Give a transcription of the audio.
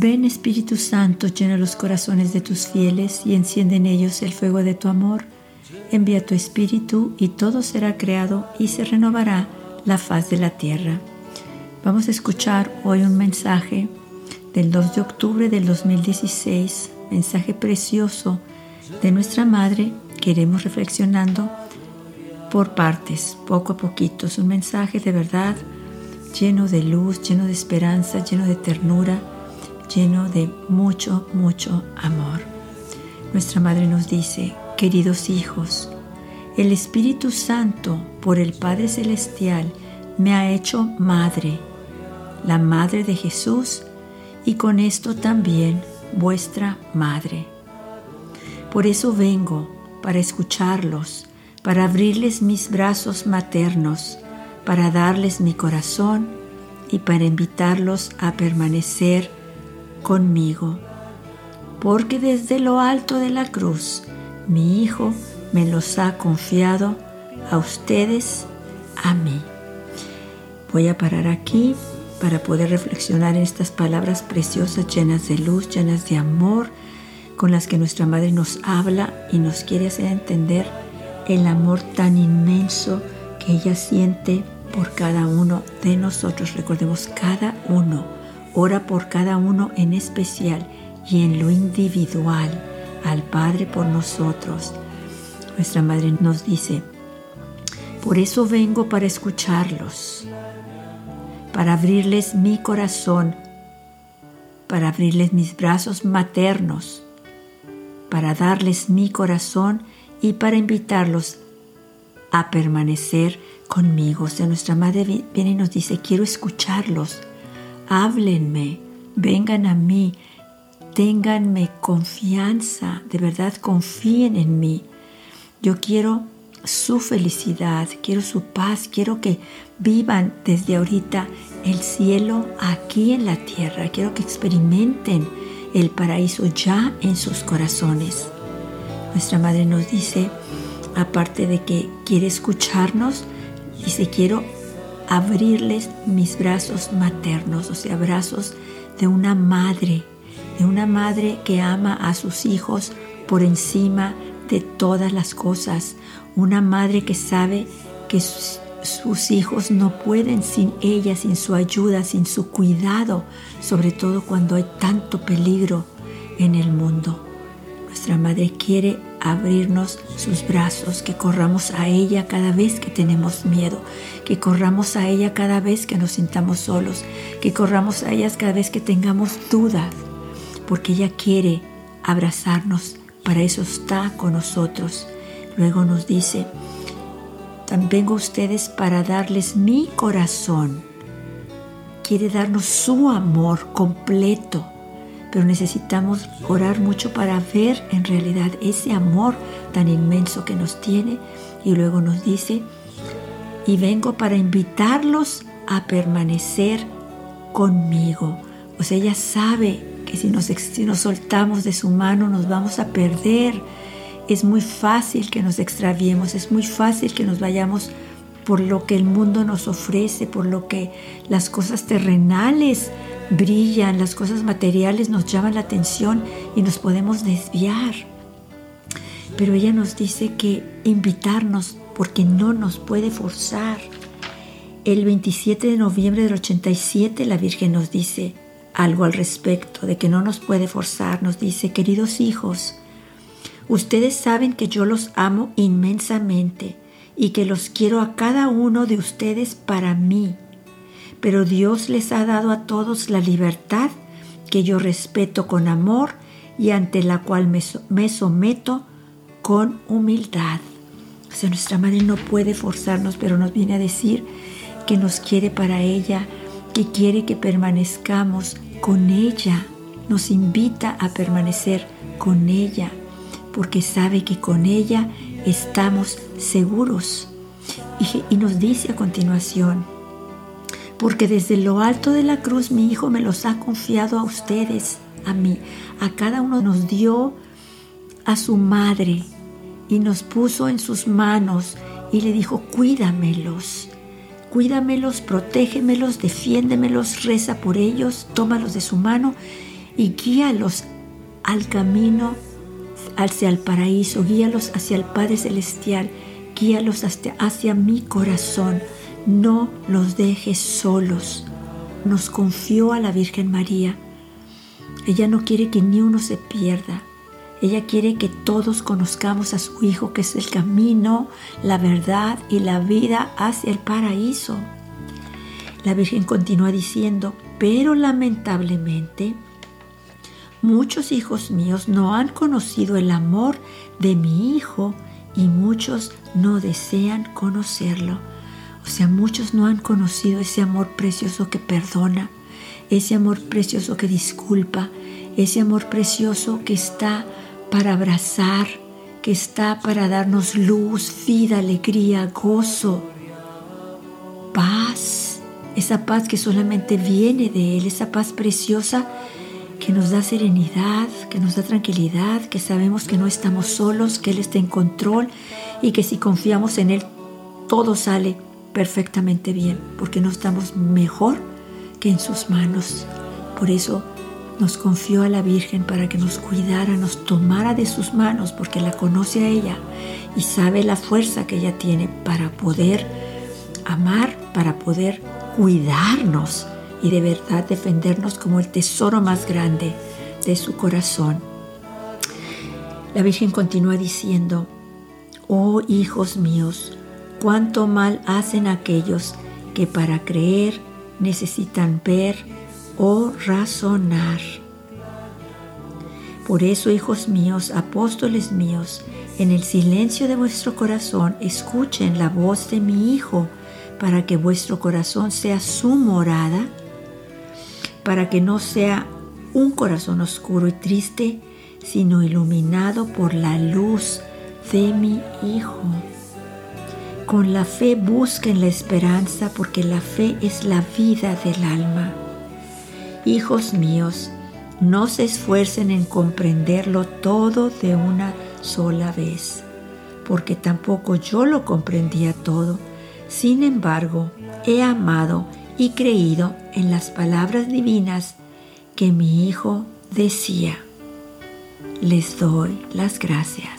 Ven Espíritu Santo, llena los corazones de tus fieles y enciende en ellos el fuego de tu amor. Envía tu Espíritu y todo será creado y se renovará la faz de la tierra. Vamos a escuchar hoy un mensaje del 2 de octubre del 2016, mensaje precioso de nuestra Madre que iremos reflexionando por partes, poco a poquito. Es un mensaje de verdad lleno de luz, lleno de esperanza, lleno de ternura lleno de mucho, mucho amor. Nuestra Madre nos dice, queridos hijos, el Espíritu Santo por el Padre Celestial me ha hecho madre, la madre de Jesús y con esto también vuestra madre. Por eso vengo, para escucharlos, para abrirles mis brazos maternos, para darles mi corazón y para invitarlos a permanecer conmigo, porque desde lo alto de la cruz mi Hijo me los ha confiado a ustedes, a mí. Voy a parar aquí para poder reflexionar en estas palabras preciosas, llenas de luz, llenas de amor, con las que nuestra Madre nos habla y nos quiere hacer entender el amor tan inmenso que ella siente por cada uno de nosotros. Recordemos cada uno Ora por cada uno en especial y en lo individual al Padre por nosotros. Nuestra Madre nos dice, por eso vengo para escucharlos, para abrirles mi corazón, para abrirles mis brazos maternos, para darles mi corazón y para invitarlos a permanecer conmigo. O sea, nuestra Madre viene y nos dice, quiero escucharlos, háblenme, vengan a mí, ténganme confianza, de verdad confíen en mí. Yo quiero su felicidad, quiero su paz, quiero que vivan desde ahorita el cielo aquí en la tierra, quiero que experimenten el paraíso ya en sus corazones. Nuestra madre nos dice, aparte de que quiere escucharnos, dice, quiero abrirles mis brazos maternos, o sea, brazos de una madre, de una madre que ama a sus hijos por encima de todas las cosas, una madre que sabe que sus, hijos no pueden sin ella, sin su ayuda, sin su cuidado, sobre todo cuando hay tanto peligro en el mundo. Nuestra madre quiere abrirnos sus brazos, que corramos a ella cada vez que tenemos miedo, que corramos a ella cada vez que nos sintamos solos, que corramos a ella cada vez que tengamos dudas, porque ella quiere abrazarnos, para eso está con nosotros. Luego nos dice, vengo a ustedes para darles mi corazón. Quiere darnos su amor completo pero necesitamos orar mucho para ver en realidad ese amor tan inmenso que nos tiene y luego nos dice, y vengo para invitarlos a permanecer conmigo. O sea, ella sabe que si nos, si nos soltamos de su mano nos vamos a perder. Es muy fácil que nos extraviemos, es muy fácil que nos vayamos por lo que el mundo nos ofrece, por lo que las cosas terrenales brillan, las cosas materiales nos llaman la atención y nos podemos desviar. Pero ella nos dice que invitarnos porque no nos puede forzar. El 27 de noviembre del 87 la Virgen nos dice algo al respecto de que no nos puede forzar. Nos dice, queridos hijos, ustedes saben que yo los amo inmensamente y que los quiero a cada uno de ustedes para mí pero Dios les ha dado a todos la libertad que yo respeto con amor y ante la cual me, someto con humildad. O sea, nuestra madre no puede forzarnos, pero nos viene a decir que nos quiere para ella, que quiere que permanezcamos con ella, nos invita a permanecer con ella, porque sabe que con ella estamos seguros. Y, y nos dice a continuación, porque desde lo alto de la cruz mi Hijo me los ha confiado a ustedes, a mí. A cada uno nos dio a su madre y nos puso en sus manos y le dijo, cuídamelos, cuídamelos, protégemelos, defiéndemelos, reza por ellos, tómalos de su mano y guíalos al camino hacia el paraíso, guíalos hacia el Padre Celestial, guíalos hacia, hacia mi corazón, no los dejes solos. Nos confió a la Virgen María. Ella no quiere que ni uno se pierda. Ella quiere que todos conozcamos a su Hijo, que es el camino, la verdad y la vida hacia el paraíso. La Virgen continúa diciendo, pero lamentablemente muchos hijos míos no han conocido el amor de mi Hijo y muchos no desean conocerlo. O sea, muchos no han conocido ese amor precioso que perdona, ese amor precioso que disculpa, ese amor precioso que está para abrazar, que está para darnos luz, vida, alegría, gozo, paz, esa paz que solamente viene de Él, esa paz preciosa que nos da serenidad, que nos da tranquilidad, que sabemos que no estamos solos, que Él está en control y que si confiamos en Él, todo sale perfectamente bien, porque no estamos mejor que en sus manos. Por eso nos confió a la Virgen para que nos cuidara, nos tomara de sus manos, porque la conoce a ella y sabe la fuerza que ella tiene para poder amar, para poder cuidarnos y de verdad defendernos como el tesoro más grande de su corazón. La Virgen continúa diciendo, oh hijos míos, cuánto mal hacen aquellos que para creer necesitan ver o razonar. Por eso, hijos míos, apóstoles míos, en el silencio de vuestro corazón escuchen la voz de mi Hijo, para que vuestro corazón sea su morada, para que no sea un corazón oscuro y triste, sino iluminado por la luz de mi Hijo. Con la fe busquen la esperanza, porque la fe es la vida del alma. Hijos míos, no se esfuercen en comprenderlo todo de una sola vez, porque tampoco yo lo comprendía todo. Sin embargo, he amado y creído en las palabras divinas que mi Hijo decía. Les doy las gracias.